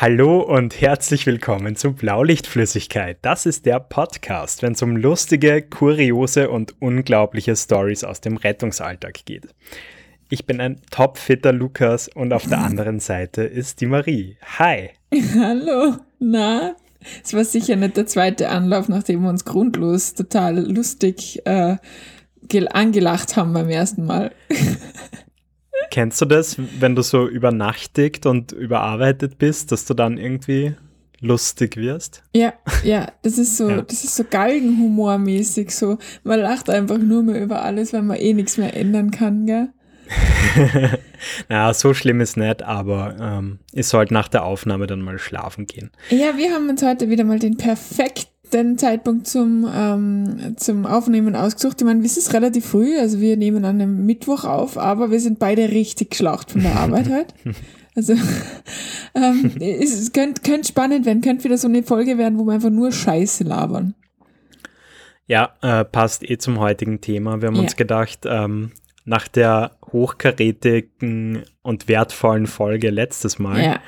Hallo und herzlich willkommen zu Blaulichtflüssigkeit. Das ist der Podcast, wenn es um lustige, kuriose und unglaubliche Stories aus dem Rettungsalltag geht. Ich bin ein topfitter Lukas und auf der anderen Seite ist die Marie. Hi. Hallo. Na, es war sicher nicht der zweite Anlauf, nachdem wir uns grundlos total lustig äh, angelacht haben beim ersten Mal. Kennst du das, wenn du so übernachtigt und überarbeitet bist, dass du dann irgendwie lustig wirst? Ja, ja, das ist so, ja. das ist so Galgenhumormäßig so. Man lacht einfach nur mehr über alles, weil man eh nichts mehr ändern kann, gell? naja, so schlimm ist nicht, aber ähm, ich sollte nach der Aufnahme dann mal schlafen gehen. Ja, wir haben uns heute wieder mal den perfekten den Zeitpunkt zum, ähm, zum Aufnehmen ausgesucht. Ich meine, es ist relativ früh, also wir nehmen an einem Mittwoch auf, aber wir sind beide richtig geschlaucht von der Arbeit heute. Also ähm, es könnte könnt spannend werden, könnte wieder so eine Folge werden, wo wir einfach nur Scheiße labern. Ja, äh, passt eh zum heutigen Thema. Wir haben ja. uns gedacht, ähm, nach der hochkarätigen und wertvollen Folge letztes Mal ja.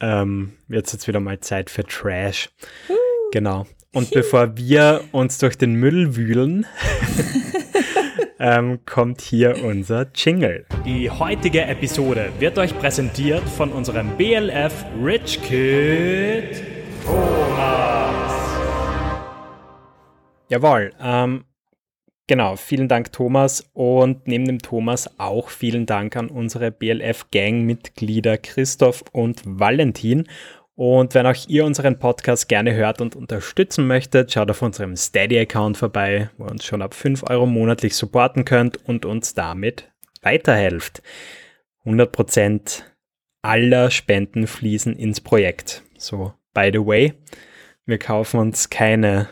ähm, wird es jetzt wieder mal Zeit für Trash. Uh. Genau. Und bevor wir uns durch den Müll wühlen, ähm, kommt hier unser Jingle. Die heutige Episode wird euch präsentiert von unserem BLF Rich Kid Thomas. Jawohl, ähm, genau, vielen Dank Thomas und neben dem Thomas auch vielen Dank an unsere BLF Gang-Mitglieder Christoph und Valentin und wenn auch ihr unseren Podcast gerne hört und unterstützen möchtet, schaut auf unserem Steady-Account vorbei, wo ihr uns schon ab 5 Euro monatlich supporten könnt und uns damit weiterhelft. 100% aller Spenden fließen ins Projekt. So, by the way, wir kaufen uns keine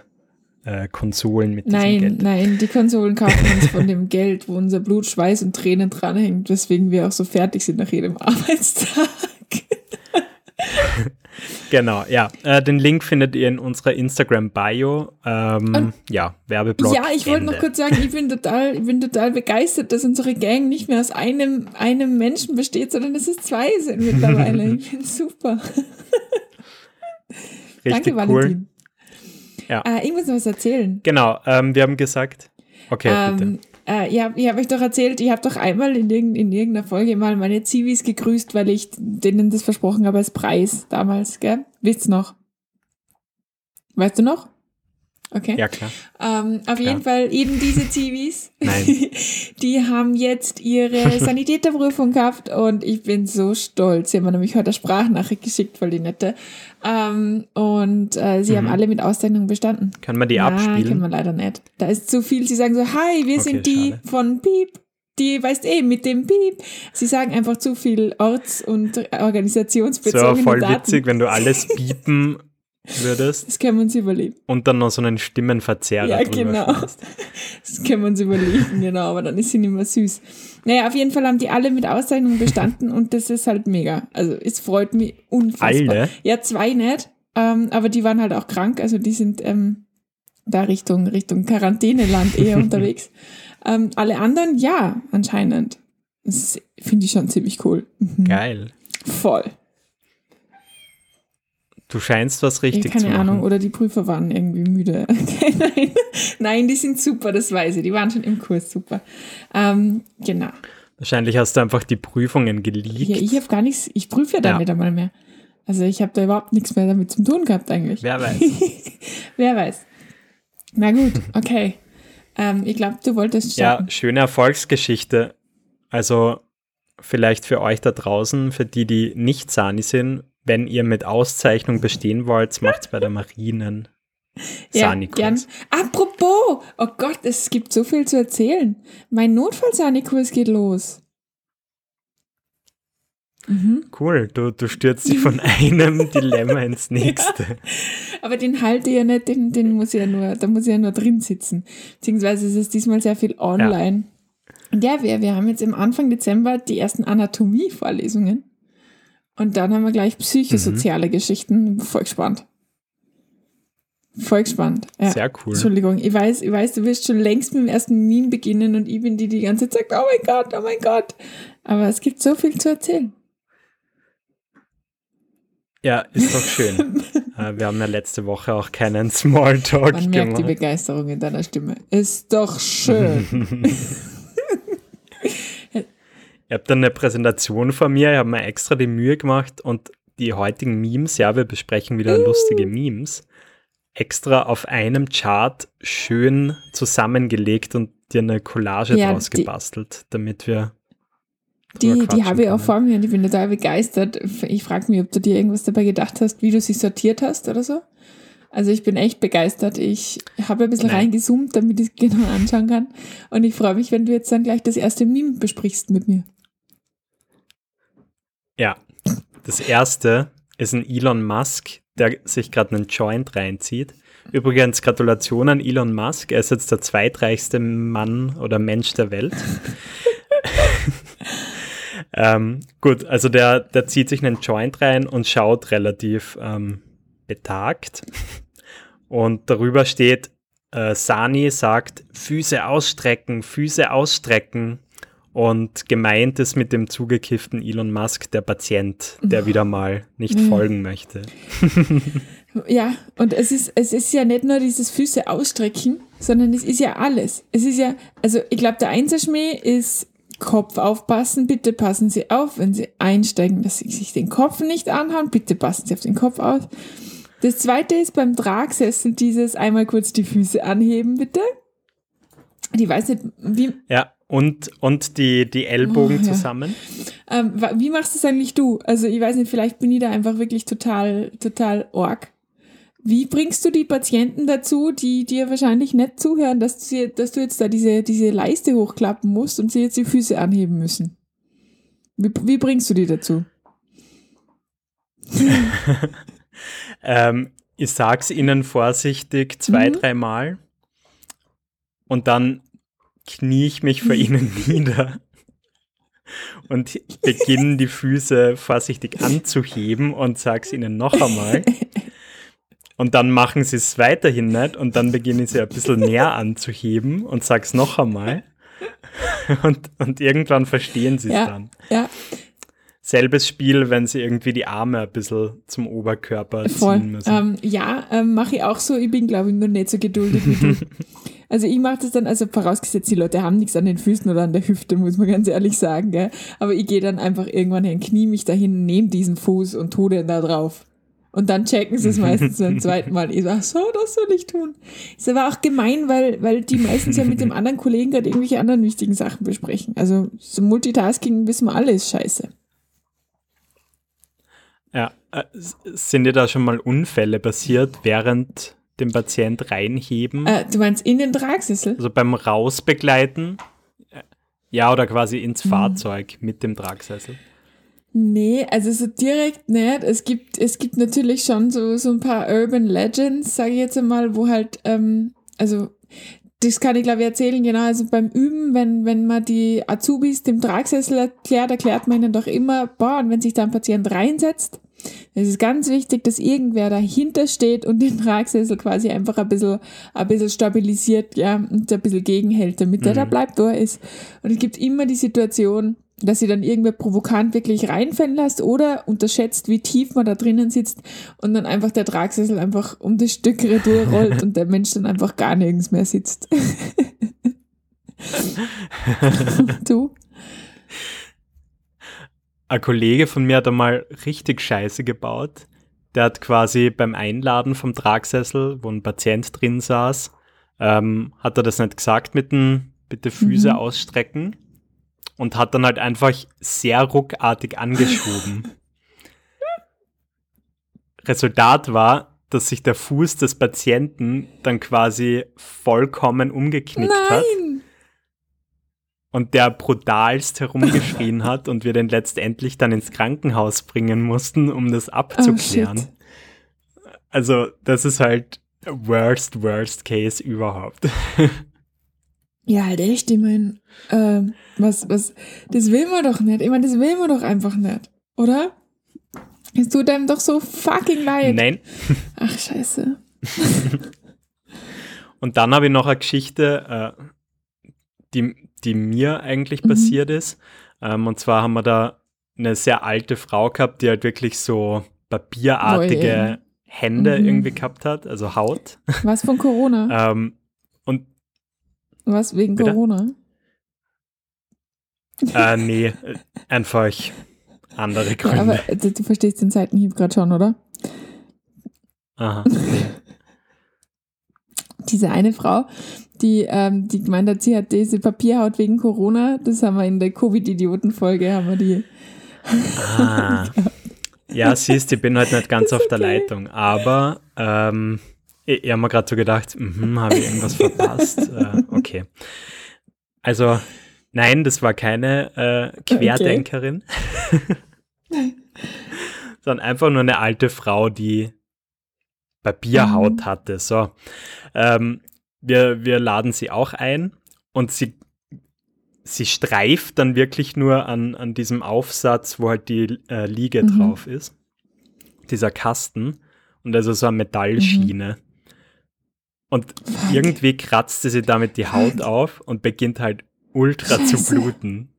äh, Konsolen mit nein, diesem Geld. Nein, nein, die Konsolen kaufen uns von dem Geld, wo unser Blut, Schweiß und Tränen dranhängt, weswegen wir auch so fertig sind nach jedem Arbeitstag. Genau, ja. Äh, den Link findet ihr in unserer Instagram-Bio. Ähm, ja, Werbeblock. Ja, ich wollte noch kurz sagen, ich bin total, ich bin total begeistert, dass unsere Gang nicht mehr aus einem, einem Menschen besteht, sondern dass es zwei sind mittlerweile. ich bin super. Richtig Danke, cool. Valentin. Ja. Äh, ich muss noch was erzählen. Genau, ähm, wir haben gesagt, okay, ähm, bitte. Äh, ja, ich habe euch doch erzählt, ich habe doch einmal in, irgend, in irgendeiner Folge mal meine Zivis gegrüßt, weil ich denen das versprochen habe als Preis damals, gell? Wisst's noch? Weißt du noch? Okay. Ja, klar. Ähm, auf klar. jeden Fall eben diese Zivis, die haben jetzt ihre Sanitäterprüfung gehabt und ich bin so stolz. Sie haben mir nämlich heute eine Sprachnachricht geschickt, weil die nette. Ähm, und äh, sie mhm. haben alle mit Auszeichnung bestanden. Kann man die ja, abspielen? Kann man leider nicht. Da ist zu viel. Sie sagen so, hi, wir okay, sind die schade. von Piep die weißt eh mit dem Piep. Sie sagen einfach zu viel orts- und organisationsbezogene So voll Daten. witzig, wenn du alles piepen würdest. Das können wir uns überlegen. Und dann noch so einen Stimmenverzerrer. Ja, genau. Schmeißt. Das können wir uns überlegen, genau, aber dann ist sie nicht mehr süß. Naja, auf jeden Fall haben die alle mit Auszeichnung bestanden und das ist halt mega. Also es freut mich unfassbar. Alle? Ja, zwei nicht, ähm, aber die waren halt auch krank, also die sind ähm, da Richtung, Richtung Quarantäneland eher unterwegs. Ähm, alle anderen, ja, anscheinend. Das finde ich schon ziemlich cool. Mhm. Geil. Voll. Du scheinst was richtig ja, keine zu machen. Ahnung, oder die Prüfer waren irgendwie müde. Okay, nein. nein, die sind super, das weiß ich. Die waren schon im Kurs super. Ähm, genau. Wahrscheinlich hast du einfach die Prüfungen geleakt. Ja, ich habe gar nichts, ich prüfe ja damit ja. einmal mehr. Also ich habe da überhaupt nichts mehr damit zu tun gehabt eigentlich. Wer weiß. Wer weiß. Na gut, okay. Ähm, ich glaube, du wolltest starten. Ja, schöne Erfolgsgeschichte. Also vielleicht für euch da draußen, für die, die nicht Sani sind, wenn ihr mit Auszeichnung bestehen wollt, macht es bei der Marinen. Ja, gern. Apropos, oh Gott, es gibt so viel zu erzählen. Mein Notfall-Sanikurs geht los. Mhm. Cool, du, du stürzt dich von einem Dilemma ins nächste. Ja. Aber den halte ich ja nicht, den, den muss ich ja nur, da muss ich ja nur drin sitzen. Beziehungsweise ist es diesmal sehr viel online. Ja. Und ja, wir, wir haben jetzt im Anfang Dezember die ersten Anatomie-Vorlesungen. Und dann haben wir gleich psychosoziale mhm. Geschichten. Voll gespannt. Voll gespannt. Ja. Sehr cool. Entschuldigung, ich weiß, ich weiß, du wirst schon längst mit dem ersten Meme beginnen und ich bin die, die ganze Zeit sagt, oh mein Gott, oh mein Gott. Aber es gibt so viel zu erzählen. Ja, ist doch schön. Äh, wir haben ja letzte Woche auch keinen Smalltalk Man merkt gemacht. die Begeisterung in deiner Stimme. Ist doch schön. Ihr habt dann eine Präsentation von mir, ich habe mir extra die Mühe gemacht und die heutigen Memes, ja, wir besprechen wieder uh. lustige Memes, extra auf einem Chart schön zusammengelegt und dir eine Collage ja, draus gebastelt, damit wir. Die, die habe ich auch vor mir und ich bin total begeistert. Ich frage mich, ob du dir irgendwas dabei gedacht hast, wie du sie sortiert hast oder so. Also ich bin echt begeistert. Ich habe ein bisschen Nein. reingezoomt, damit ich es genau anschauen kann. Und ich freue mich, wenn du jetzt dann gleich das erste Meme besprichst mit mir. Ja, das erste ist ein Elon Musk, der sich gerade einen Joint reinzieht. Übrigens, Gratulation an Elon Musk. Er ist jetzt der zweitreichste Mann oder Mensch der Welt. ähm, gut, also der, der zieht sich einen Joint rein und schaut relativ ähm, betagt. Und darüber steht, äh, Sani sagt, Füße ausstrecken, Füße ausstrecken. Und gemeint ist mit dem zugekifften Elon Musk der Patient, der wieder mal nicht mhm. folgen möchte. ja, und es ist, es ist ja nicht nur dieses Füße ausstrecken, sondern es ist ja alles. Es ist ja, also ich glaube, der Einserschmäh ist Kopf aufpassen, bitte passen Sie auf, wenn Sie einsteigen, dass Sie sich den Kopf nicht anhauen, bitte passen Sie auf den Kopf auf. Das zweite ist beim Tragsessel dieses einmal kurz die Füße anheben, bitte. Ich weiß nicht, wie. Ja, und, und die, die Ellbogen oh, ja. zusammen. Ähm, wie machst du es eigentlich du? Also ich weiß nicht, vielleicht bin ich da einfach wirklich total, total org. Wie bringst du die Patienten dazu, die dir wahrscheinlich nicht zuhören, dass du, dass du jetzt da diese, diese Leiste hochklappen musst und sie jetzt die Füße anheben müssen? Wie, wie bringst du die dazu? ähm, ich sag's ihnen vorsichtig zwei, mhm. dreimal. Und dann knie ich mich vor ihnen nieder und beginne die Füße vorsichtig anzuheben und sag's ihnen noch einmal. Und dann machen sie es weiterhin nicht und dann beginne ich sie ein bisschen näher anzuheben und sag's noch einmal. Und, und irgendwann verstehen sie es ja, dann. Ja. Selbes Spiel, wenn sie irgendwie die Arme ein bisschen zum Oberkörper Voll. ziehen müssen. Ähm, ja, ähm, mache ich auch so. Ich bin, glaube ich, nur nicht so geduldig wie du. Also ich mache das dann, also vorausgesetzt, die Leute haben nichts an den Füßen oder an der Hüfte, muss man ganz ehrlich sagen, gell? Aber ich gehe dann einfach irgendwann hin, knie mich dahin, nehme diesen Fuß und tue den da drauf. Und dann checken sie es meistens beim zweiten Mal. Ich sage, so, das soll ich tun. Ist aber auch gemein, weil, weil die meistens ja mit dem anderen Kollegen gerade irgendwelche anderen wichtigen Sachen besprechen. Also so Multitasking wissen wir alle ist scheiße. Ja, äh, sind dir da schon mal Unfälle passiert, während den Patient reinheben. Äh, du meinst in den Tragsessel? Also beim Rausbegleiten. Äh, ja, oder quasi ins mhm. Fahrzeug mit dem Tragsessel. Nee, also so direkt nicht. Es gibt, es gibt natürlich schon so, so ein paar Urban Legends, sage ich jetzt einmal, wo halt, ähm, also das kann ich glaube ich erzählen, genau, also beim Üben, wenn, wenn man die Azubis dem Tragsessel erklärt, erklärt man ihnen doch immer, boah, und wenn sich da ein Patient reinsetzt, es ist ganz wichtig, dass irgendwer dahinter steht und den Tragsessel quasi einfach ein bisschen, ein bisschen stabilisiert, ja, und ein bisschen gegenhält, damit mhm. der da mhm. bleibt, wo er ist. Und es gibt immer die Situation, dass sie dann irgendwer provokant wirklich reinfallen lässt oder unterschätzt, wie tief man da drinnen sitzt und dann einfach der Tragsessel einfach um das Stück Retour rollt und der Mensch dann einfach gar nirgends mehr sitzt. du? Ein Kollege von mir hat einmal richtig Scheiße gebaut. Der hat quasi beim Einladen vom Tragsessel, wo ein Patient drin saß, ähm, hat er das nicht gesagt mit den bitte Füße mhm. ausstrecken und hat dann halt einfach sehr ruckartig angeschoben. Resultat war, dass sich der Fuß des Patienten dann quasi vollkommen umgeknickt Nein. hat und der brutalst herumgeschrien hat und wir den letztendlich dann ins Krankenhaus bringen mussten, um das abzuklären. Oh, also, das ist halt worst, worst case überhaupt. Ja, halt echt, ich meine, äh, was, was, das will man doch nicht. Ich meine, das will man doch einfach nicht, oder? Es tut einem doch so fucking leid. Nein. Ach, scheiße. und dann habe ich noch eine Geschichte, äh, die, die mir eigentlich mhm. passiert ist. Ähm, und zwar haben wir da eine sehr alte Frau gehabt, die halt wirklich so papierartige Hände mhm. irgendwie gehabt hat, also Haut. Was von Corona? ähm, und Was wegen bitte? Corona? Äh, nee, einfach andere Gründe. Ja, aber du, du verstehst den Seitenhieb gerade schon, oder? Aha. Nee. Diese eine Frau, die, ähm, die gemeint hat, sie hat diese Papierhaut wegen Corona. Das haben wir in der Covid-Idioten-Folge, haben wir die. Ah. ja, siehst, ich bin halt nicht ganz auf der okay. Leitung, aber ähm, ich, ich habe mir gerade so gedacht, mm habe ich irgendwas verpasst? äh, okay. Also, nein, das war keine äh, Querdenkerin, okay. sondern einfach nur eine alte Frau, die Papierhaut mhm. hatte. So, ähm, wir, wir laden sie auch ein und sie, sie streift dann wirklich nur an, an diesem Aufsatz, wo halt die äh, Liege mhm. drauf ist. Dieser Kasten. Und also so eine Metallschiene. Mhm. Und irgendwie kratzte sie damit die Haut auf und beginnt halt ultra Scheiße. zu bluten.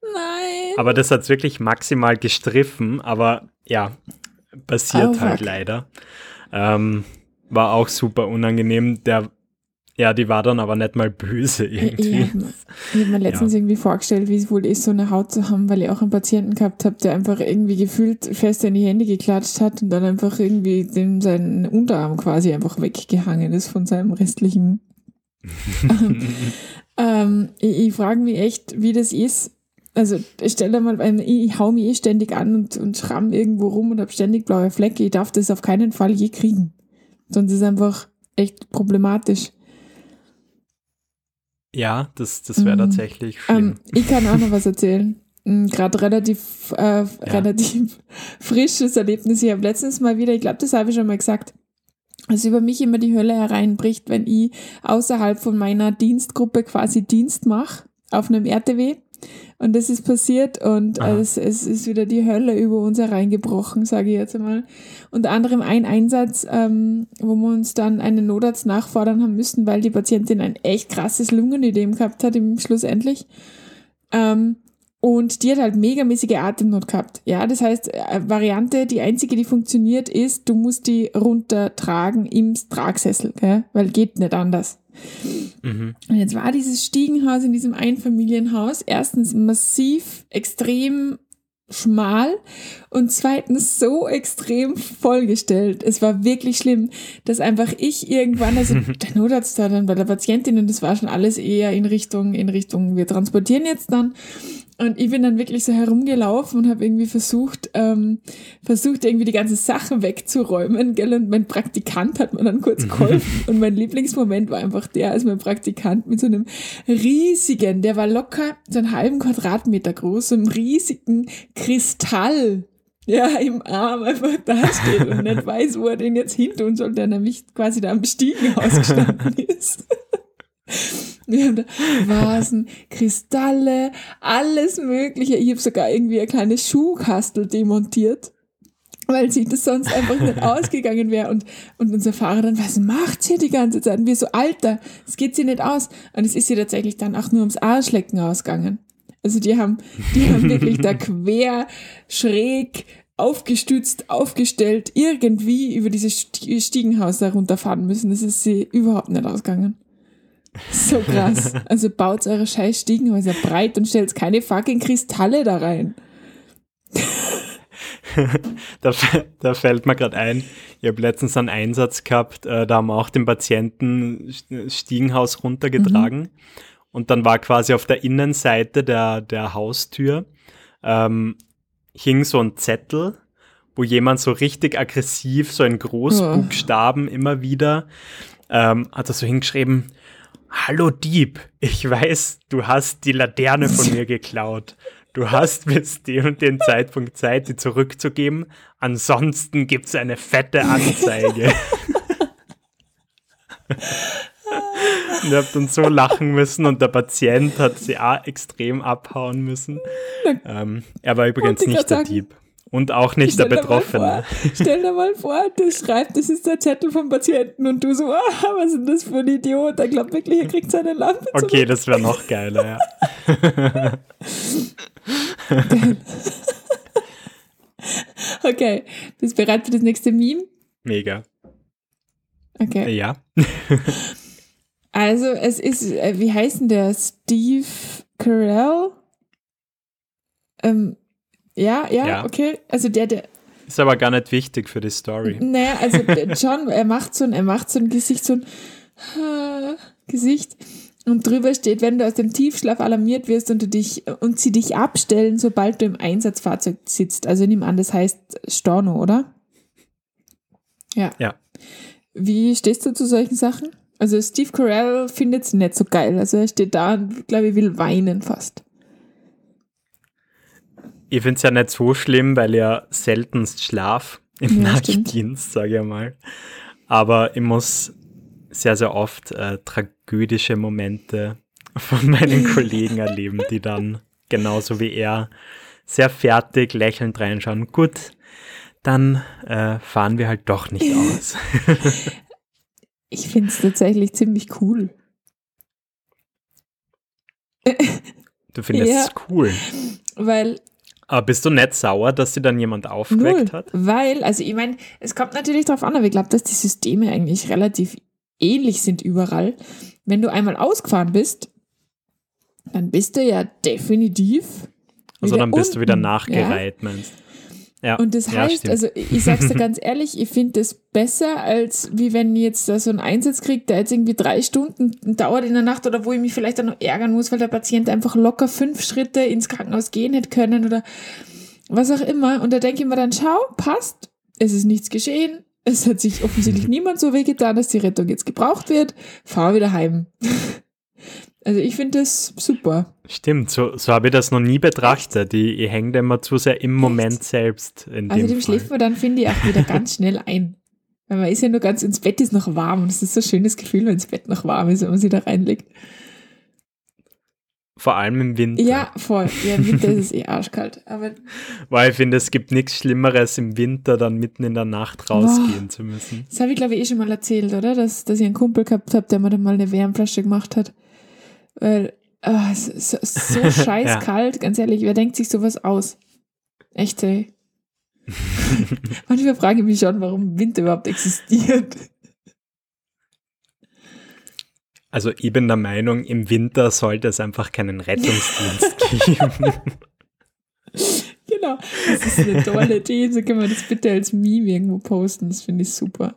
Nein. Aber das hat wirklich maximal gestriffen, aber ja, passiert oh, halt leider. Ähm, war auch super unangenehm. Der ja, die war dann aber nicht mal böse irgendwie. Ich, ich habe mir letztens ja. irgendwie vorgestellt, wie es wohl ist, so eine Haut zu haben, weil ich auch einen Patienten gehabt habe, der einfach irgendwie gefühlt fest in die Hände geklatscht hat und dann einfach irgendwie dem seinen Unterarm quasi einfach weggehangen ist von seinem restlichen. ähm, ich, ich frage mich echt, wie das ist. Also stell dir mal, ich, ich hau mich eh ständig an und, und schramm irgendwo rum und habe ständig blaue Flecke. Ich darf das auf keinen Fall je kriegen. Sonst ist es einfach echt problematisch. Ja, das, das wäre mhm. tatsächlich schlimm. Ähm, ich kann auch noch was erzählen. Mm, Gerade relativ, äh, ja. relativ frisches Erlebnis. Ich habe letztens mal wieder, ich glaube, das habe ich schon mal gesagt, dass über mich immer die Hölle hereinbricht, wenn ich außerhalb von meiner Dienstgruppe quasi Dienst mache auf einem RTW. Und das ist passiert und es, es ist wieder die Hölle über uns hereingebrochen, sage ich jetzt einmal. Unter anderem ein Einsatz, ähm, wo wir uns dann einen Notarzt nachfordern haben müssen, weil die Patientin ein echt krasses Lungenödem gehabt hat im Schlussendlich. Ähm, und die hat halt megamäßige Atemnot gehabt. Ja, das heißt, äh, Variante, die einzige, die funktioniert, ist, du musst die runtertragen im Tragsessel, gell? weil geht nicht anders. Mhm. Und jetzt war dieses Stiegenhaus in diesem Einfamilienhaus erstens massiv, extrem schmal und zweitens so extrem vollgestellt. Es war wirklich schlimm, dass einfach ich irgendwann, also der Notarzt da dann bei der Patientin und das war schon alles eher in Richtung, in Richtung, wir transportieren jetzt dann und ich bin dann wirklich so herumgelaufen und habe irgendwie versucht, ähm, versucht irgendwie die ganzen Sachen wegzuräumen, gell? Und mein Praktikant hat mir dann kurz mhm. geholfen. und mein Lieblingsmoment war einfach der, als mein Praktikant mit so einem riesigen, der war locker so einen halben Quadratmeter groß, so einem riesigen Kristall ja, im Arm einfach dasteht und nicht weiß, wo er den jetzt hin tun soll, der nämlich quasi da am Stiegenhaus gestanden ist. Wir haben da Vasen, Kristalle, alles Mögliche. Ich habe sogar irgendwie eine kleine Schuhkastel demontiert, weil sich das sonst einfach nicht ausgegangen wäre. Und, und unser Fahrer dann, was macht sie die ganze Zeit? Und wir so, Alter, es geht sie nicht aus. Und es ist sie tatsächlich dann auch nur ums Arschlecken ausgegangen. Also die haben, die haben wirklich da quer, schräg, aufgestützt, aufgestellt, irgendwie über dieses Stiegenhaus da runterfahren müssen. Das ist sie überhaupt nicht ausgegangen. So krass. Also baut eure scheiß Stiegenhäuser breit und stellt keine fucking Kristalle da rein. da, da, fällt mir gerade ein, ich habe letztens einen Einsatz gehabt, äh, da haben wir auch den Patienten Stiegenhaus runtergetragen. Mhm. Und dann war quasi auf der Innenseite der, der Haustür ähm, hing so ein Zettel, wo jemand so richtig aggressiv, so in Großbuchstaben oh. immer wieder, ähm, hat er so hingeschrieben, Hallo Dieb, ich weiß, du hast die Laterne von mir geklaut. Du hast bis dem und den Zeitpunkt Zeit, die zurückzugeben. Ansonsten gibt's eine fette Anzeige. und ihr habt dann so lachen müssen und der Patient hat sie auch extrem abhauen müssen. Ähm, er war übrigens nicht der Dieb. Und auch nicht stell der Betroffene. Vor, stell dir mal vor, du schreibst, das ist der Zettel vom Patienten und du so, ah, was ist das für ein Idiot? Er glaubt wirklich, er kriegt seine Lampe zurück. Okay, das wäre noch geiler, ja. Okay, bist du bereit für das nächste Meme? Mega. Okay. Ja. also, es ist, äh, wie heißt denn der? Steve Carell? Ähm, ja, ja, ja, okay. Also der, der. Ist aber gar nicht wichtig für die Story. Naja, also John, er macht so ein, er macht so ein Gesicht, so ein Gesicht. Und drüber steht, wenn du aus dem Tiefschlaf alarmiert wirst und, du dich, und sie dich abstellen, sobald du im Einsatzfahrzeug sitzt. Also nimm an, das heißt Storno, oder? Ja. Ja. Wie stehst du zu solchen Sachen? Also Steve Carell findet es nicht so geil. Also er steht da und glaube ich will weinen fast. Ich finde es ja nicht so schlimm, weil er seltenst schlaf im ja, Nachtdienst, sage ich mal. Aber ich muss sehr, sehr oft äh, tragödische Momente von meinen Kollegen erleben, die dann genauso wie er sehr fertig lächelnd reinschauen. Gut, dann äh, fahren wir halt doch nicht aus. ich finde es tatsächlich ziemlich cool. Du findest ja, es cool. Weil aber bist du nicht sauer, dass sie dann jemand aufgeweckt Null, hat? Weil, also ich meine, es kommt natürlich darauf an, aber ich glaube, dass die Systeme eigentlich relativ ähnlich sind überall. Wenn du einmal ausgefahren bist, dann bist du ja definitiv. Also dann bist unten, du wieder nachgereiht, ja? meinst ja, und das heißt, ja, also ich sag's dir ganz ehrlich, ich finde das besser, als wie wenn ich jetzt da so einen Einsatz kriege, der jetzt irgendwie drei Stunden dauert in der Nacht oder wo ich mich vielleicht dann noch ärgern muss, weil der Patient einfach locker fünf Schritte ins Krankenhaus gehen hätte können oder was auch immer. Und da denke ich mir dann, schau, passt, es ist nichts geschehen, es hat sich offensichtlich niemand so wehgetan, dass die Rettung jetzt gebraucht wird, fahr wieder heim. Also ich finde das super. Stimmt, so, so habe ich das noch nie betrachtet. Ich, ich hänge immer zu sehr im Moment selbst. Also dem, schläft man dann, finde ich, auch wieder ganz schnell ein. Weil man ist ja nur ganz, ins Bett ist noch warm und es ist so ein schönes Gefühl, wenn das Bett noch warm ist, wenn man sich da reinlegt. Vor allem im Winter. Ja, voll. Ja, im Winter ist es eh arschkalt. Aber Weil ich finde, es gibt nichts Schlimmeres im Winter, dann mitten in der Nacht rausgehen wow. zu müssen. Das habe ich, glaube ich, eh schon mal erzählt, oder? Dass, dass ich einen Kumpel gehabt habe, der mir dann mal eine Wärmflasche gemacht hat. Weil oh, es ist so, so scheiß ja. kalt, ganz ehrlich, wer denkt sich sowas aus? Echt, ey. Manchmal frage ich mich schon, warum Winter überhaupt existiert. Also ich bin der Meinung, im Winter sollte es einfach keinen Rettungsdienst geben. Genau, das ist eine tolle Idee. So können wir das bitte als Meme irgendwo posten. Das finde ich super.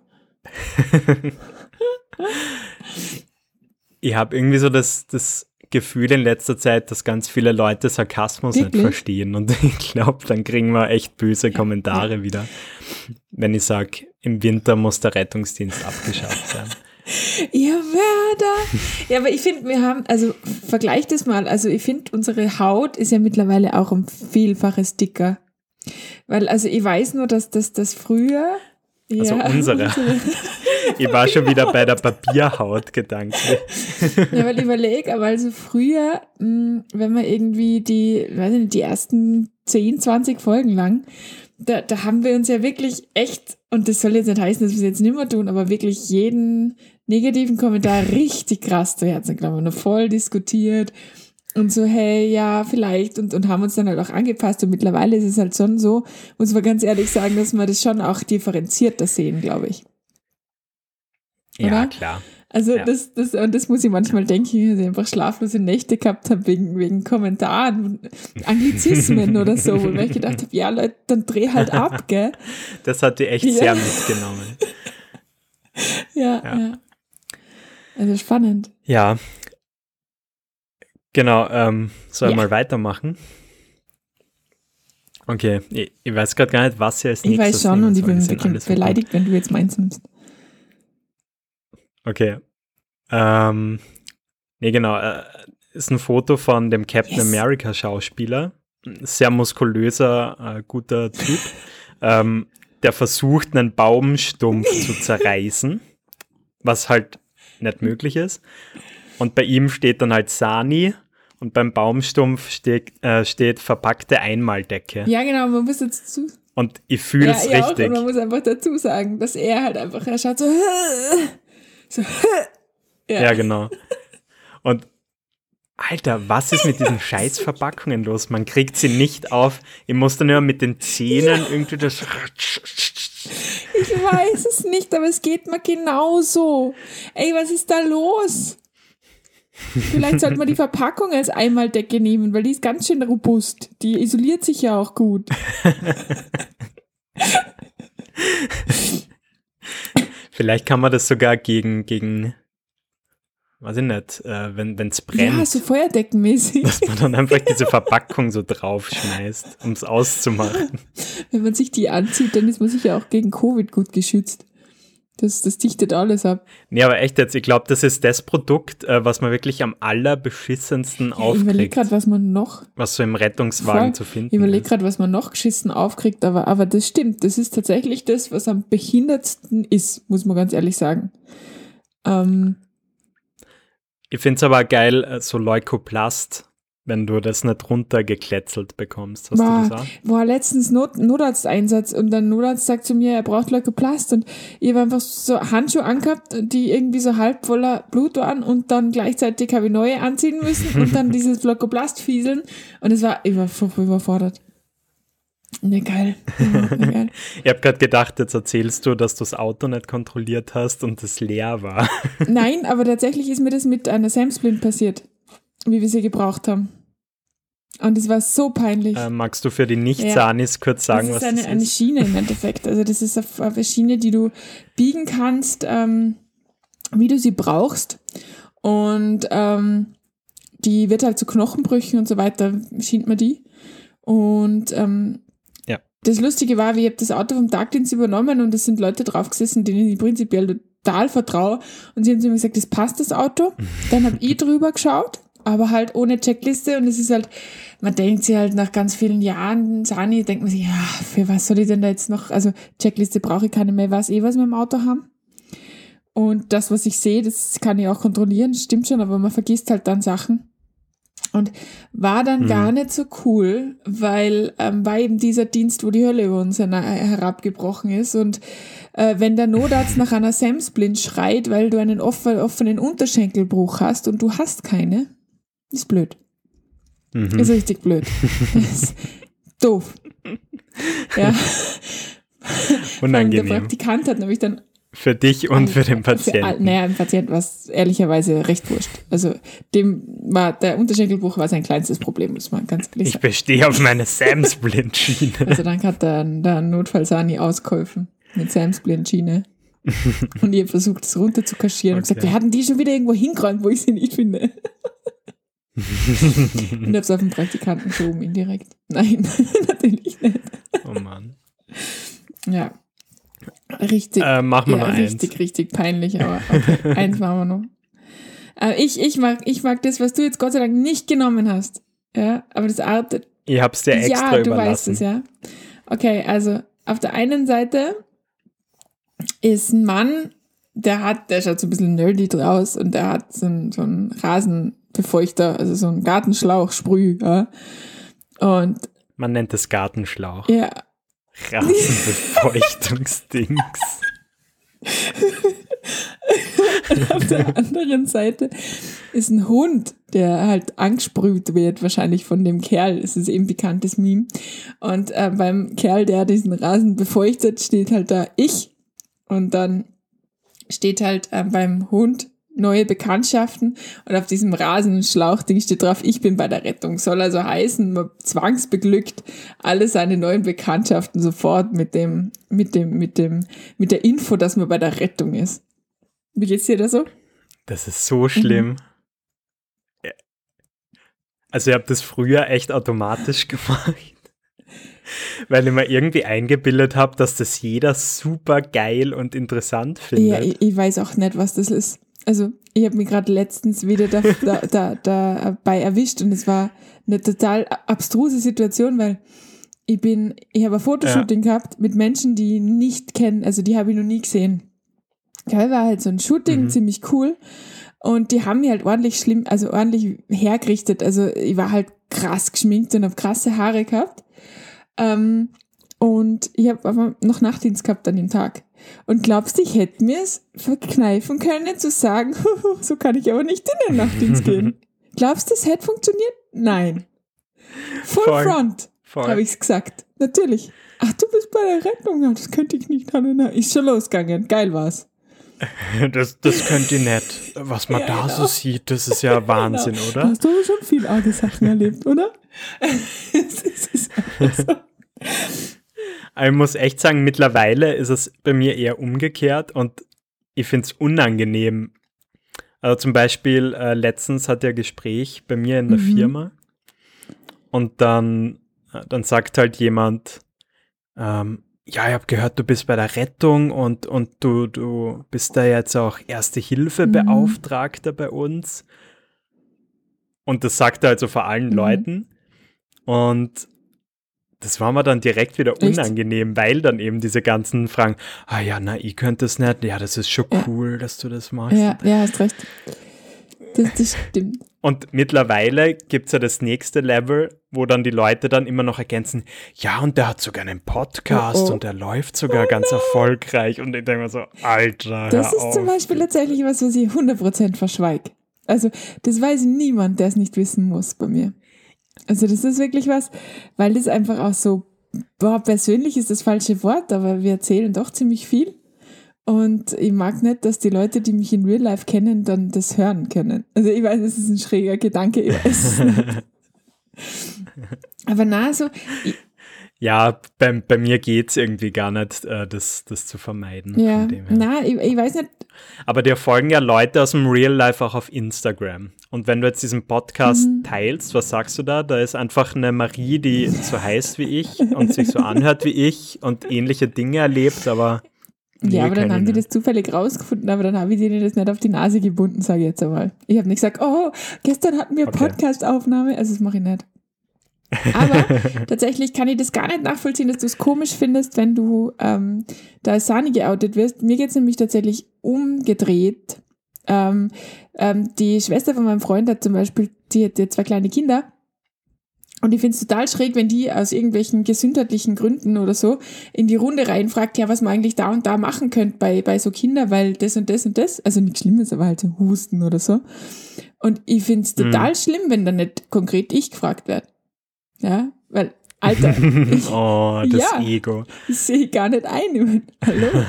Ich habe irgendwie so das, das Gefühl in letzter Zeit, dass ganz viele Leute Sarkasmus Wirklich? nicht verstehen. Und ich glaube, dann kriegen wir echt böse Kommentare wieder, wenn ich sage, im Winter muss der Rettungsdienst abgeschafft sein. Ihr Mörder! Ja, aber ich finde, wir haben, also vergleich das mal, also ich finde, unsere Haut ist ja mittlerweile auch um Vielfaches dicker. Weil, also ich weiß nur, dass das, das früher also ja, unsere. ich war schon wieder bei der Papierhaut gedanklich. ja, weil ich überlege, aber also früher, hm, wenn man irgendwie die, weiß nicht, die ersten 10, 20 Folgen lang, da, da haben wir uns ja wirklich echt, und das soll jetzt nicht heißen, dass wir es jetzt nicht mehr tun, aber wirklich jeden negativen Kommentar richtig krass zu Herzen genommen und voll diskutiert und so, hey, ja, vielleicht und, und haben uns dann halt auch angepasst und mittlerweile ist es halt schon so, muss man ganz ehrlich sagen, dass wir das schon auch differenzierter sehen, glaube ich. Oder? Ja, klar. Also ja. das, das, und das muss ich manchmal denken, dass ich einfach schlaflose Nächte gehabt habe wegen, wegen Kommentaren, Anglizismen oder so, wo ich gedacht habe, ja Leute, dann dreh halt ab, gell? Das hat die echt ja. sehr mitgenommen. ja, ja, ja. Also spannend. Ja, Genau, ähm, soll ich ja. mal weitermachen? Okay, ich, ich weiß gerade gar nicht, was hier als Ich weiß schon und ich bin beleidigt, wenn du jetzt meins nimmst. Okay. Ähm, nee, genau. Äh, ist ein Foto von dem Captain yes. America Schauspieler. Sehr muskulöser, äh, guter Typ. ähm, der versucht, einen Baumstumpf zu zerreißen, was halt nicht möglich ist. Und bei ihm steht dann halt Sani und beim Baumstumpf steht, äh, steht verpackte Einmaldecke. Ja, genau, man muss jetzt zu. Und ich fühle es ja, richtig. Auch, und man muss einfach dazu sagen, dass er halt einfach, er schaut so, so ja. ja, genau. Und Alter, was ist mit diesen Scheißverpackungen los? Man kriegt sie nicht auf. Ich muss dann immer mit den Zähnen irgendwie das. Ich weiß es nicht, aber es geht mir genauso. Ey, was ist da los? Vielleicht sollte man die Verpackung als Einmaldecke nehmen, weil die ist ganz schön robust. Die isoliert sich ja auch gut. Vielleicht kann man das sogar gegen, gegen weiß ich nicht, äh, wenn es brennt. Ja, so feuerdeckenmäßig. Dass man dann einfach diese Verpackung so draufschmeißt, um es auszumachen. Wenn man sich die anzieht, dann ist man sicher auch gegen Covid gut geschützt. Das, das dichtet alles ab. Nee, aber echt jetzt, ich glaube, das ist das Produkt, äh, was man wirklich am allerbeschissensten ja, aufkriegt. Ich überlege gerade, was man noch. Was so im Rettungswagen Voll. zu finden Ich überlege gerade, was man noch geschissen aufkriegt, aber, aber das stimmt. Das ist tatsächlich das, was am behindertsten ist, muss man ganz ehrlich sagen. Ähm, ich finde es aber geil, äh, so Leukoplast, wenn du das nicht runtergekletzelt bekommst. Hast war, du das auch? War letztens Not Notarzteinsatz und dann Notarzt sagt zu mir, er braucht Leukoplast und ich habe einfach so Handschuhe angehabt, die irgendwie so halb voller Blut waren und dann gleichzeitig habe ich neue anziehen müssen und dann dieses Leukoplast fieseln und es war, ich war überfordert. Ne, geil. Ja, geil. ich habe gerade gedacht, jetzt erzählst du, dass du das Auto nicht kontrolliert hast und es leer war. Nein, aber tatsächlich ist mir das mit einer Samsplint passiert, wie wir sie gebraucht haben. Und es war so peinlich. Äh, magst du für die Nicht-Sanis ja. kurz sagen, was eine, das ist? Das ist eine Schiene im Endeffekt. Also das ist eine Schiene, die du biegen kannst, ähm, wie du sie brauchst. Und ähm, die wird halt zu Knochenbrüchen und so weiter, schient man die. Und ähm, das Lustige war, ich habe das Auto vom Tagdienst übernommen und es sind Leute drauf gesessen, denen ich prinzipiell total vertraue. Und sie haben zu mir gesagt, das passt das Auto. Dann habe ich drüber geschaut, aber halt ohne Checkliste. Und es ist halt, man denkt sich halt nach ganz vielen Jahren, Sani, denkt man sich, ja, für was soll ich denn da jetzt noch, also Checkliste brauche ich keine mehr, ich weiß eh, was wir im Auto haben. Und das, was ich sehe, das kann ich auch kontrollieren, stimmt schon, aber man vergisst halt dann Sachen. Und war dann mhm. gar nicht so cool, weil ähm, war eben dieser Dienst, wo die Hölle über uns herabgebrochen ist. Und äh, wenn der Notarzt nach einer Samsplint schreit, weil du einen offenen Unterschenkelbruch hast und du hast keine, ist blöd. Mhm. Ist richtig blöd. ist doof. Ja. Unangenehm. Der Praktikant hat nämlich dann für dich und für den Patienten. Für, naja, dem Patienten war es ehrlicherweise recht wurscht. Also dem war der Unterschenkelbruch war sein kleinstes Problem, muss man ganz ehrlich sagen. Ich bestehe auf meine Sam's Blindschiene. Also dann hat der, der Notfallsani ausgeholfen mit Sam's Blindschiene. und ich habe versucht, es runter zu kaschieren okay. und gesagt, wir hatten die schon wieder irgendwo hingeräumt, wo ich sie nicht finde. Und habe es auf den Praktikanten geschoben, indirekt. Nein, natürlich nicht. Oh Mann. Ja, Richtig. Äh, machen wir ja, noch richtig, eins. richtig peinlich, aber okay, eins machen wir noch. Aber ich, ich, mag, ich mag das, was du jetzt Gott sei Dank nicht genommen hast. Ja, aber das artet. Ich hab's dir extra ja, du überlassen. weißt es, ja. Okay, also auf der einen Seite ist ein Mann, der hat, der schaut so ein bisschen nerdy draus und der hat so einen, so einen Rasenbefeuchter, also so einen Gartenschlauch, Sprüh, ja. Und man nennt es Gartenschlauch. Ja, Rasenbefeuchtungsdings. auf der anderen Seite ist ein Hund, der halt angesprüht wird, wahrscheinlich von dem Kerl. Es ist eben ein bekanntes Meme. Und äh, beim Kerl, der diesen Rasen befeuchtet, steht halt da ich. Und dann steht halt äh, beim Hund neue Bekanntschaften und auf diesem Rasenschlauchding steht drauf, ich bin bei der Rettung. Soll also heißen, man zwangsbeglückt alle seine neuen Bekanntschaften sofort mit dem, mit dem, mit dem, mit der Info, dass man bei der Rettung ist. Wie geht's dir da so? Das ist so schlimm. Mhm. Also ich habe das früher echt automatisch gemacht. Weil ich mir irgendwie eingebildet habe, dass das jeder super geil und interessant findet. Ja, ich, ich weiß auch nicht, was das ist also ich habe mich gerade letztens wieder da, da, da, dabei erwischt und es war eine total abstruse Situation, weil ich bin, ich habe ein Fotoshooting ja. gehabt mit Menschen, die ich nicht kennen, also die habe ich noch nie gesehen. Geil war halt so ein Shooting, mhm. ziemlich cool. Und die haben mich halt ordentlich schlimm, also ordentlich hergerichtet. Also ich war halt krass geschminkt und habe krasse Haare gehabt. Ähm, und ich habe aber noch Nachtdienst gehabt an dem Tag. Und glaubst du, ich hätte mir es verkneifen können, zu sagen, so kann ich aber nicht in den Nachtdienst gehen. Glaubst du, das hätte funktioniert? Nein. Full Voll. Front, habe ich gesagt. Natürlich. Ach, du bist bei der Rettung. Das könnte ich nicht. Ist schon losgegangen. Geil war's. Das, das könnt ihr nicht. Was man ja, da genau. so sieht, das ist ja Wahnsinn, genau. oder? Hast du schon viel arge Sachen erlebt, oder? Ich muss echt sagen, mittlerweile ist es bei mir eher umgekehrt und ich finde es unangenehm. Also zum Beispiel, äh, letztens hat er Gespräch bei mir in der mhm. Firma und dann, äh, dann sagt halt jemand, ähm, ja, ich habe gehört, du bist bei der Rettung und, und du, du bist da jetzt auch Erste-Hilfe-Beauftragter mhm. bei uns. Und das sagt er also vor allen mhm. Leuten. Und das war mir dann direkt wieder unangenehm, Echt? weil dann eben diese ganzen Fragen, ah ja, na, ich könnte es nicht, ja, das ist schon cool, dass du das machst. Ja, ja, hast recht. Das, das stimmt. Und mittlerweile gibt es ja das nächste Level, wo dann die Leute dann immer noch ergänzen, ja, und der hat sogar einen Podcast oh, oh. und der läuft sogar oh, ganz no. erfolgreich. Und ich denke mir so, Alter. Das ist auf. zum Beispiel tatsächlich was, was ich 100% verschweige. Also, das weiß niemand, der es nicht wissen muss bei mir. Also, das ist wirklich was, weil das einfach auch so, boah, persönlich ist das falsche Wort, aber wir erzählen doch ziemlich viel. Und ich mag nicht, dass die Leute, die mich in Real Life kennen, dann das hören können. Also ich weiß, es ist ein schräger Gedanke, ich weiß es nicht. Aber na, so. Ja, bei, bei mir geht es irgendwie gar nicht, äh, das, das zu vermeiden. Ja, na, ich, ich weiß nicht. Aber dir folgen ja Leute aus dem Real Life auch auf Instagram. Und wenn du jetzt diesen Podcast mhm. teilst, was sagst du da? Da ist einfach eine Marie, die so heißt wie ich und sich so anhört wie ich und ähnliche Dinge erlebt, aber ja, aber dann haben die das zufällig rausgefunden, aber dann habe ich denen das nicht auf die Nase gebunden, sage ich jetzt einmal. Ich habe nicht gesagt, oh, gestern hatten wir okay. Podcast-Aufnahme, also das mache ich nicht. Aber tatsächlich kann ich das gar nicht nachvollziehen, dass du es komisch findest, wenn du ähm, da als Sani geoutet wirst. Mir geht es nämlich tatsächlich umgedreht. Ähm, ähm, die Schwester von meinem Freund hat zum Beispiel, die hat ja zwei kleine Kinder und ich finde es total schräg, wenn die aus irgendwelchen gesundheitlichen Gründen oder so in die Runde reinfragt, ja, was man eigentlich da und da machen könnte bei, bei so Kindern, weil das und das und das, also nichts Schlimmes, aber halt so Husten oder so. Und ich finde es total mhm. schlimm, wenn dann nicht konkret ich gefragt werde. Ja, weil, Alter. Ich, oh, das ja, Ego. Ich sehe gar nicht ein. Hallo?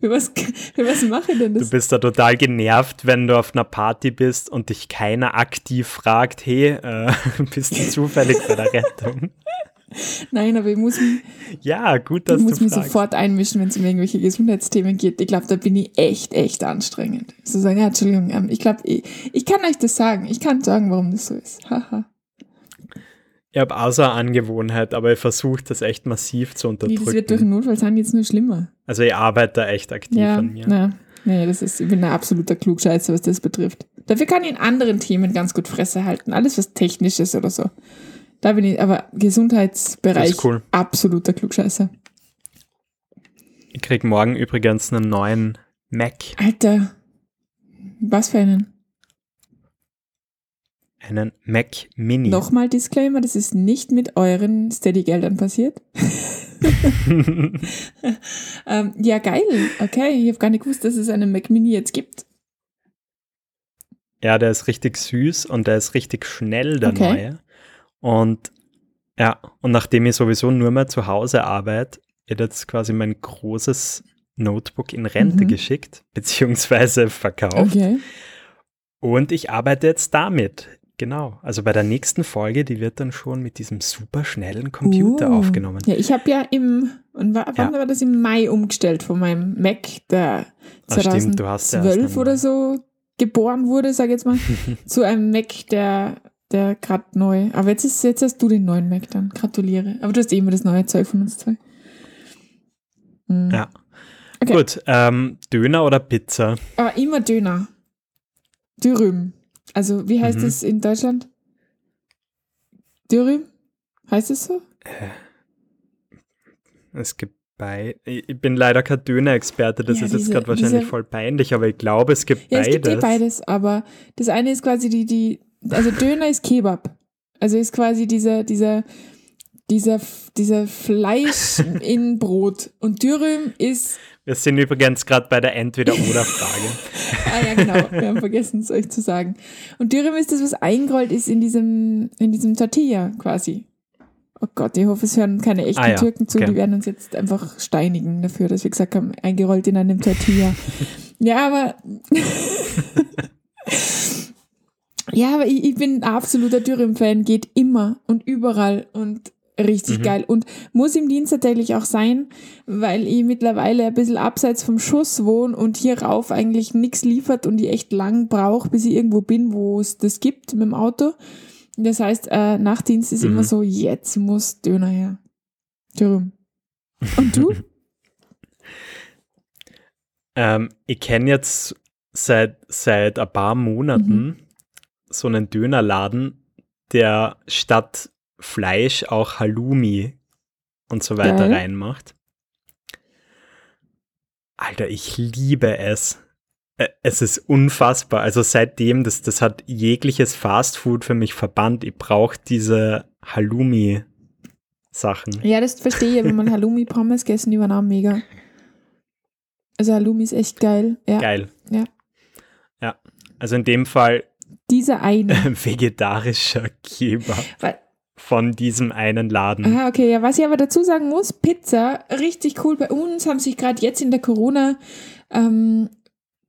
Für was, für was mache ich denn das? Du bist da total genervt, wenn du auf einer Party bist und dich keiner aktiv fragt, hey, äh, bist du zufällig bei der Rettung? Nein, aber ich muss mich, ja, gut, dass ich muss mich sofort einmischen, wenn es um irgendwelche Gesundheitsthemen geht. Ich glaube, da bin ich echt, echt anstrengend. So sagen, ja, Entschuldigung, ähm, ich glaube, ich, ich kann euch das sagen. Ich kann sagen, warum das so ist. Haha. Ich habe außer Angewohnheit, aber ich versuche das echt massiv zu unterdrücken. Wie, das wird durch den Notfall sein jetzt nur schlimmer. Also ich arbeite da echt aktiv ja, an mir. Ja, nee, das ist, ich bin ein absoluter Klugscheißer, was das betrifft. Dafür kann ich in anderen Themen ganz gut Fresse halten. Alles, was technisch ist oder so. Da bin ich, aber Gesundheitsbereich, cool. absoluter Klugscheißer. Ich krieg morgen übrigens einen neuen Mac. Alter, was für einen? Einen Mac Mini. Nochmal Disclaimer, das ist nicht mit euren Steady-Geldern passiert. ähm, ja, geil. Okay, ich habe gar nicht gewusst, dass es einen Mac Mini jetzt gibt. Ja, der ist richtig süß und der ist richtig schnell, der okay. neue. Und ja, und nachdem ich sowieso nur mehr zu Hause arbeite, wird jetzt quasi mein großes Notebook in Rente mhm. geschickt, beziehungsweise verkauft. Okay. Und ich arbeite jetzt damit. Genau, also bei der nächsten Folge, die wird dann schon mit diesem super schnellen Computer uh, aufgenommen. Ja, ich habe ja im, und wann ja. war das im Mai umgestellt von meinem Mac, der 2012 oder so geboren wurde, sag ich jetzt mal, zu einem Mac, der, der gerade neu. Aber jetzt, ist, jetzt hast du den neuen Mac dann. Gratuliere. Aber du hast eh immer das neue Zeug von uns zwei. Mhm. Ja. Okay. Gut, ähm, Döner oder Pizza? Aber immer Döner. Dürüm. Also, wie heißt mhm. es in Deutschland? Dürüm? Heißt es so? Äh, es gibt bei. Ich bin leider kein Döner-Experte, das ja, ist diese, jetzt gerade wahrscheinlich diese, voll peinlich, aber ich glaube, es gibt ja, beides. Es gibt eh beides, aber das eine ist quasi die, die, also Döner ist Kebab. Also ist quasi dieser, dieser, dieser, dieser Fleisch in Brot. Und Dürüm ist Wir sind übrigens gerade bei der Entweder-Oder-Frage. ah ja, genau. Wir haben vergessen, es euch zu sagen. Und Dürüm ist das, was eingerollt ist in diesem, in diesem Tortilla quasi. Oh Gott, ich hoffe, es hören keine echten ah, ja. Türken zu. Okay. Die werden uns jetzt einfach steinigen dafür, dass wir gesagt haben, eingerollt in einem Tortilla. ja, aber... ja, aber ich, ich bin ein absoluter Dürüm-Fan. Geht immer und überall. Und richtig mhm. geil. Und muss im Dienst tatsächlich auch sein, weil ich mittlerweile ein bisschen abseits vom Schuss wohne und hier rauf eigentlich nichts liefert und ich echt lang brauche, bis ich irgendwo bin, wo es das gibt mit dem Auto. Das heißt, äh, Nachtdienst ist mhm. immer so, jetzt muss Döner her. Dürüm. Und du? ähm, ich kenne jetzt seit, seit ein paar Monaten mhm. so einen Dönerladen, der statt Fleisch auch Halloumi und so weiter Geil. reinmacht. Alter, ich liebe es. Es ist unfassbar. Also seitdem, das, das hat jegliches Fastfood für mich verbannt. Ich brauche diese Halloumi-Sachen. Ja, das verstehe ich, wenn man Halloumi-Pommes gegessen, auch mega. Also Halloumi ist echt geil. Ja. Geil. Ja. Ja. Also in dem Fall dieser eine vegetarischer Kebab. Weil, von diesem einen Laden. Ah, okay. Ja, was ich aber dazu sagen muss, Pizza, richtig cool. Bei uns haben sich gerade jetzt in der Corona ähm,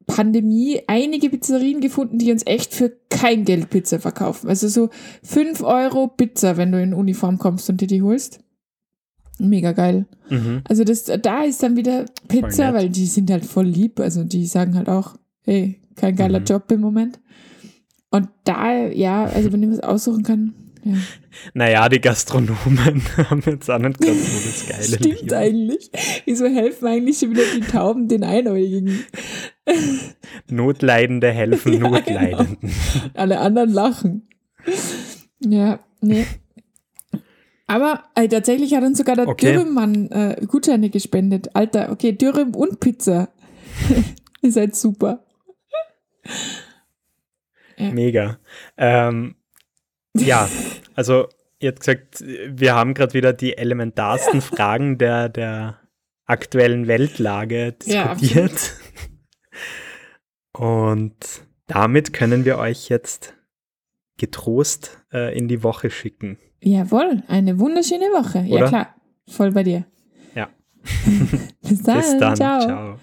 Pandemie einige Pizzerien gefunden, die uns echt für kein Geld Pizza verkaufen. Also so 5 Euro Pizza, wenn du in Uniform kommst und dir die holst. Mega geil. Mhm. Also das, da ist dann wieder Pizza, weil die sind halt voll lieb. Also die sagen halt auch, hey, kein geiler mhm. Job im Moment. Und da, ja, also wenn ich was aussuchen kann, ja. Naja, die Gastronomen haben jetzt auch nicht ganz so das geile Stimmt Leben. eigentlich. Wieso helfen eigentlich schon wieder die Tauben den Einäugigen? Notleidende helfen ja, genau. Notleidenden. Genau. Alle anderen lachen. Ja, nee. Aber äh, tatsächlich hat uns sogar der okay. Dürremmann äh, Gutscheine gespendet. Alter, okay, Dürrem und Pizza. Ihr seid super. Ja. Mega. Ähm, ja, also ihr habt gesagt, wir haben gerade wieder die elementarsten Fragen der, der aktuellen Weltlage diskutiert. Ja, Und damit können wir euch jetzt getrost äh, in die Woche schicken. Jawohl, eine wunderschöne Woche. Oder? Ja klar, voll bei dir. Ja. Bis dann. Bis dann. Ciao. Ciao.